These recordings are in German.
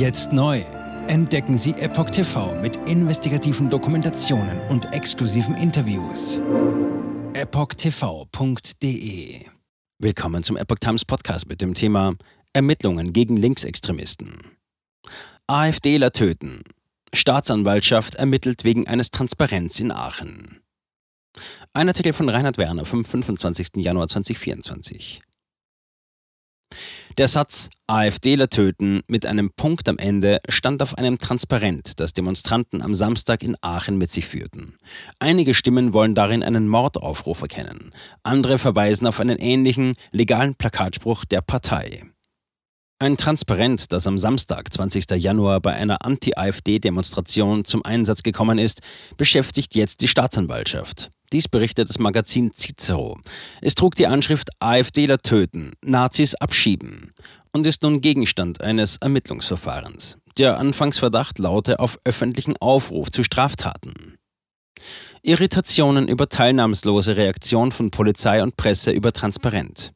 Jetzt neu. Entdecken Sie Epoch TV mit investigativen Dokumentationen und exklusiven Interviews. EpochTV.de Willkommen zum Epoch Times Podcast mit dem Thema Ermittlungen gegen Linksextremisten. AfDler töten. Staatsanwaltschaft ermittelt wegen eines Transparenz in Aachen. Ein Artikel von Reinhard Werner vom 25. Januar 2024. Der Satz AfDler töten mit einem Punkt am Ende stand auf einem Transparent, das Demonstranten am Samstag in Aachen mit sich führten. Einige Stimmen wollen darin einen Mordaufruf erkennen, andere verweisen auf einen ähnlichen legalen Plakatspruch der Partei. Ein Transparent, das am Samstag, 20. Januar, bei einer Anti-AfD-Demonstration zum Einsatz gekommen ist, beschäftigt jetzt die Staatsanwaltschaft. Dies berichtet das Magazin Cicero. Es trug die Anschrift AfDler töten, Nazis abschieben und ist nun Gegenstand eines Ermittlungsverfahrens. Der Anfangsverdacht laute auf öffentlichen Aufruf zu Straftaten. Irritationen über teilnahmslose Reaktion von Polizei und Presse über Transparent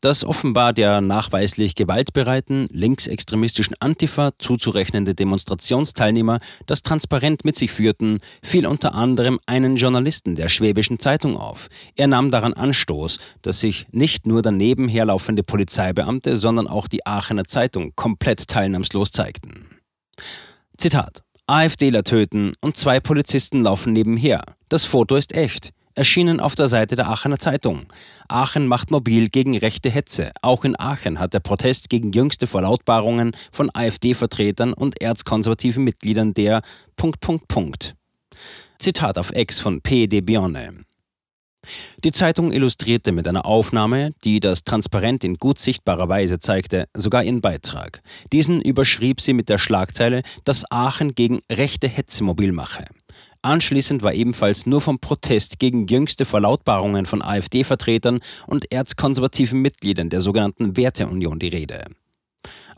dass offenbar der nachweislich gewaltbereiten, linksextremistischen Antifa zuzurechnende Demonstrationsteilnehmer das transparent mit sich führten, fiel unter anderem einen Journalisten der Schwäbischen Zeitung auf. Er nahm daran Anstoß, dass sich nicht nur daneben herlaufende Polizeibeamte, sondern auch die Aachener Zeitung komplett teilnahmslos zeigten. Zitat AfDler töten und zwei Polizisten laufen nebenher. Das Foto ist echt erschienen auf der Seite der Aachener Zeitung. Aachen macht mobil gegen rechte Hetze. Auch in Aachen hat der Protest gegen jüngste Verlautbarungen von AfD-Vertretern und erzkonservativen Mitgliedern der Punkt, Punkt, Punkt. Zitat auf Ex von P. de Bionne. Die Zeitung illustrierte mit einer Aufnahme, die das Transparent in gut sichtbarer Weise zeigte, sogar ihren Beitrag. Diesen überschrieb sie mit der Schlagzeile, dass Aachen gegen rechte Hetze mobil mache. Anschließend war ebenfalls nur vom Protest gegen jüngste Verlautbarungen von AfD-Vertretern und erzkonservativen Mitgliedern der sogenannten Werteunion die Rede.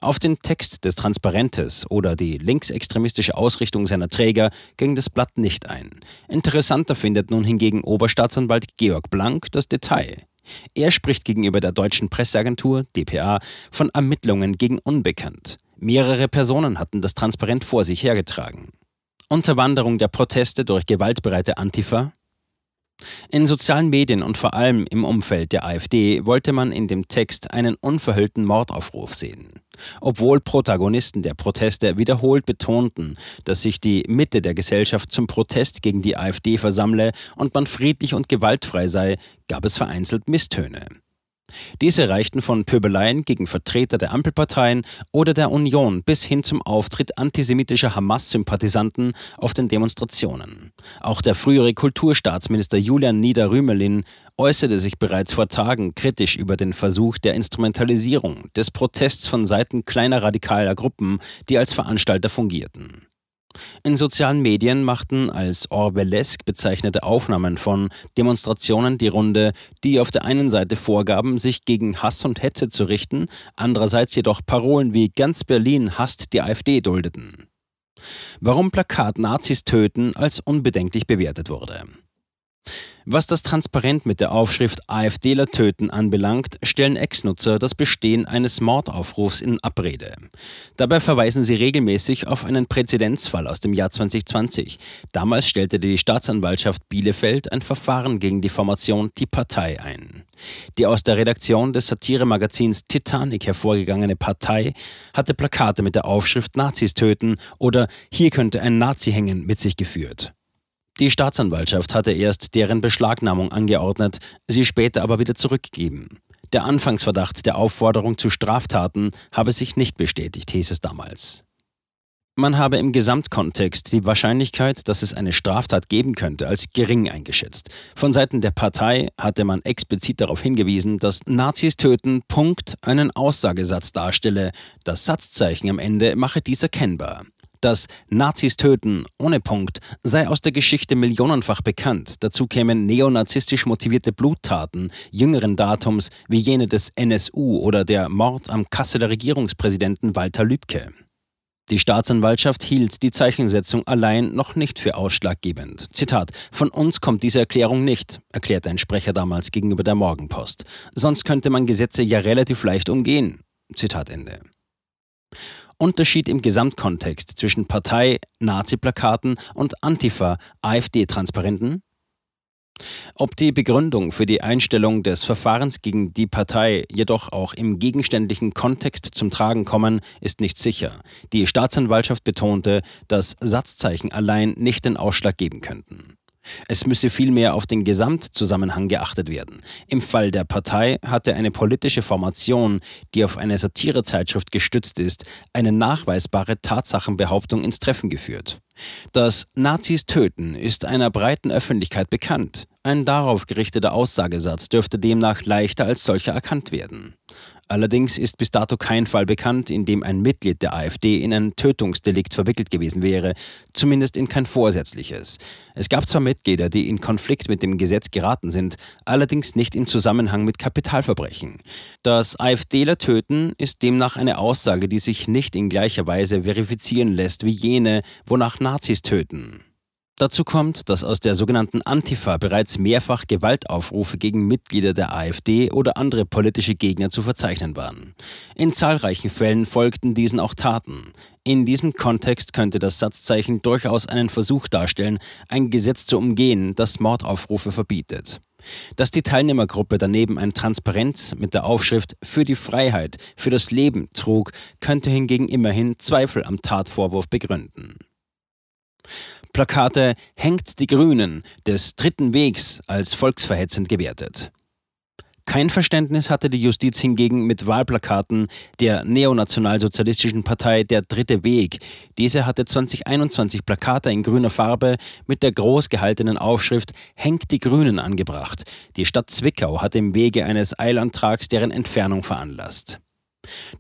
Auf den Text des Transparentes oder die linksextremistische Ausrichtung seiner Träger ging das Blatt nicht ein. Interessanter findet nun hingegen Oberstaatsanwalt Georg Blank das Detail. Er spricht gegenüber der deutschen Presseagentur dpa von Ermittlungen gegen Unbekannt. Mehrere Personen hatten das Transparent vor sich hergetragen. Unterwanderung der Proteste durch gewaltbereite Antifa? In sozialen Medien und vor allem im Umfeld der AfD wollte man in dem Text einen unverhüllten Mordaufruf sehen. Obwohl Protagonisten der Proteste wiederholt betonten, dass sich die Mitte der Gesellschaft zum Protest gegen die AfD versammle und man friedlich und gewaltfrei sei, gab es vereinzelt Misstöne. Diese reichten von Pöbeleien gegen Vertreter der Ampelparteien oder der Union bis hin zum Auftritt antisemitischer Hamas-Sympathisanten auf den Demonstrationen. Auch der frühere Kulturstaatsminister Julian Niederrümelin äußerte sich bereits vor Tagen kritisch über den Versuch der Instrumentalisierung des Protests von Seiten kleiner radikaler Gruppen, die als Veranstalter fungierten. In sozialen Medien machten als Orwellesk bezeichnete Aufnahmen von Demonstrationen die Runde, die auf der einen Seite vorgaben, sich gegen Hass und Hetze zu richten, andererseits jedoch Parolen wie ganz Berlin hasst die AfD duldeten. Warum Plakat Nazis töten als unbedenklich bewertet wurde. Was das Transparent mit der Aufschrift AfDler töten anbelangt, stellen Ex-Nutzer das Bestehen eines Mordaufrufs in Abrede. Dabei verweisen sie regelmäßig auf einen Präzedenzfall aus dem Jahr 2020. Damals stellte die Staatsanwaltschaft Bielefeld ein Verfahren gegen die Formation Die Partei ein. Die aus der Redaktion des Satiremagazins Titanic hervorgegangene Partei hatte Plakate mit der Aufschrift Nazis töten oder Hier könnte ein Nazi hängen mit sich geführt. Die Staatsanwaltschaft hatte erst deren Beschlagnahmung angeordnet, sie später aber wieder zurückgegeben. Der Anfangsverdacht der Aufforderung zu Straftaten habe sich nicht bestätigt, hieß es damals. Man habe im Gesamtkontext die Wahrscheinlichkeit, dass es eine Straftat geben könnte, als gering eingeschätzt. Von Seiten der Partei hatte man explizit darauf hingewiesen, dass Nazis töten Punkt einen Aussagesatz darstelle. Das Satzzeichen am Ende mache dies erkennbar. Das Nazis töten ohne Punkt sei aus der Geschichte millionenfach bekannt. Dazu kämen neonazistisch motivierte Bluttaten jüngeren Datums wie jene des NSU oder der Mord am Kasseler Regierungspräsidenten Walter Lübcke. Die Staatsanwaltschaft hielt die Zeichensetzung allein noch nicht für ausschlaggebend. Zitat: Von uns kommt diese Erklärung nicht, erklärte ein Sprecher damals gegenüber der Morgenpost. Sonst könnte man Gesetze ja relativ leicht umgehen. Zitat Ende. Unterschied im Gesamtkontext zwischen Partei, Nazi-Plakaten und Antifa, AfD-Transparenten? Ob die Begründung für die Einstellung des Verfahrens gegen die Partei jedoch auch im gegenständlichen Kontext zum Tragen kommen, ist nicht sicher. Die Staatsanwaltschaft betonte, dass Satzzeichen allein nicht den Ausschlag geben könnten. Es müsse vielmehr auf den Gesamtzusammenhang geachtet werden. Im Fall der Partei hatte eine politische Formation, die auf eine Satirezeitschrift gestützt ist, eine nachweisbare Tatsachenbehauptung ins Treffen geführt. Das Nazis töten ist einer breiten Öffentlichkeit bekannt. Ein darauf gerichteter Aussagesatz dürfte demnach leichter als solcher erkannt werden. Allerdings ist bis dato kein Fall bekannt, in dem ein Mitglied der AfD in ein Tötungsdelikt verwickelt gewesen wäre, zumindest in kein vorsätzliches. Es gab zwar Mitglieder, die in Konflikt mit dem Gesetz geraten sind, allerdings nicht im Zusammenhang mit Kapitalverbrechen. Das AfDler Töten ist demnach eine Aussage, die sich nicht in gleicher Weise verifizieren lässt wie jene, wonach Nazis töten. Dazu kommt, dass aus der sogenannten Antifa bereits mehrfach Gewaltaufrufe gegen Mitglieder der AfD oder andere politische Gegner zu verzeichnen waren. In zahlreichen Fällen folgten diesen auch Taten. In diesem Kontext könnte das Satzzeichen durchaus einen Versuch darstellen, ein Gesetz zu umgehen, das Mordaufrufe verbietet. Dass die Teilnehmergruppe daneben ein Transparenz mit der Aufschrift Für die Freiheit, für das Leben trug, könnte hingegen immerhin Zweifel am Tatvorwurf begründen. Plakate Hängt die Grünen des Dritten Wegs als volksverhetzend gewertet. Kein Verständnis hatte die Justiz hingegen mit Wahlplakaten der neonationalsozialistischen Partei Der Dritte Weg. Diese hatte 2021 Plakate in grüner Farbe mit der groß gehaltenen Aufschrift Hängt die Grünen angebracht. Die Stadt Zwickau hat im Wege eines Eilantrags deren Entfernung veranlasst.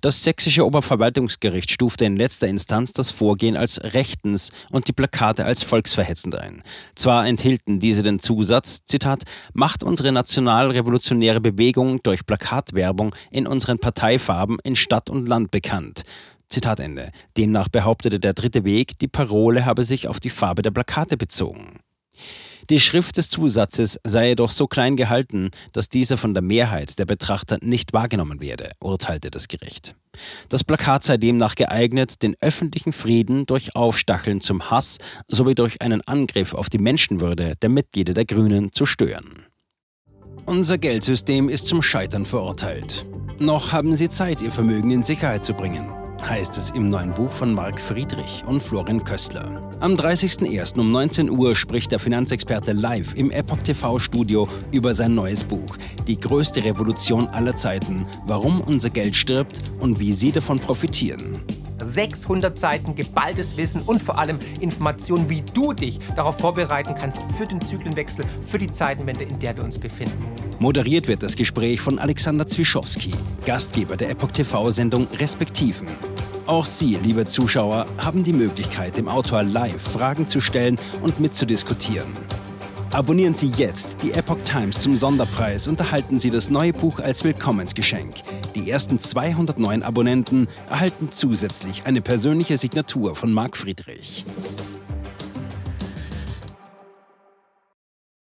Das sächsische Oberverwaltungsgericht stufte in letzter Instanz das Vorgehen als rechtens und die Plakate als volksverhetzend ein. Zwar enthielten diese den Zusatz, Zitat, macht unsere nationalrevolutionäre Bewegung durch Plakatwerbung in unseren Parteifarben in Stadt und Land bekannt. Zitat Ende. Demnach behauptete der dritte Weg, die Parole habe sich auf die Farbe der Plakate bezogen. Die Schrift des Zusatzes sei jedoch so klein gehalten, dass dieser von der Mehrheit der Betrachter nicht wahrgenommen werde, urteilte das Gericht. Das Plakat sei demnach geeignet, den öffentlichen Frieden durch Aufstacheln zum Hass sowie durch einen Angriff auf die Menschenwürde der Mitglieder der Grünen zu stören. Unser Geldsystem ist zum Scheitern verurteilt. Noch haben Sie Zeit, Ihr Vermögen in Sicherheit zu bringen heißt es im neuen Buch von Marc Friedrich und Florian Köstler. Am 30.01. um 19 Uhr spricht der Finanzexperte live im Epoch TV Studio über sein neues Buch Die größte Revolution aller Zeiten, warum unser Geld stirbt und wie Sie davon profitieren. 600 Seiten geballtes Wissen und vor allem Informationen, wie du dich darauf vorbereiten kannst für den Zyklenwechsel, für die Zeitenwende, in der wir uns befinden. Moderiert wird das Gespräch von Alexander Zwischowski, Gastgeber der Epoch TV-Sendung Respektiven. Auch Sie, liebe Zuschauer, haben die Möglichkeit, dem Autor live Fragen zu stellen und mitzudiskutieren. Abonnieren Sie jetzt die Epoch Times zum Sonderpreis und erhalten Sie das neue Buch als Willkommensgeschenk. Die ersten 209 Abonnenten erhalten zusätzlich eine persönliche Signatur von Marc Friedrich.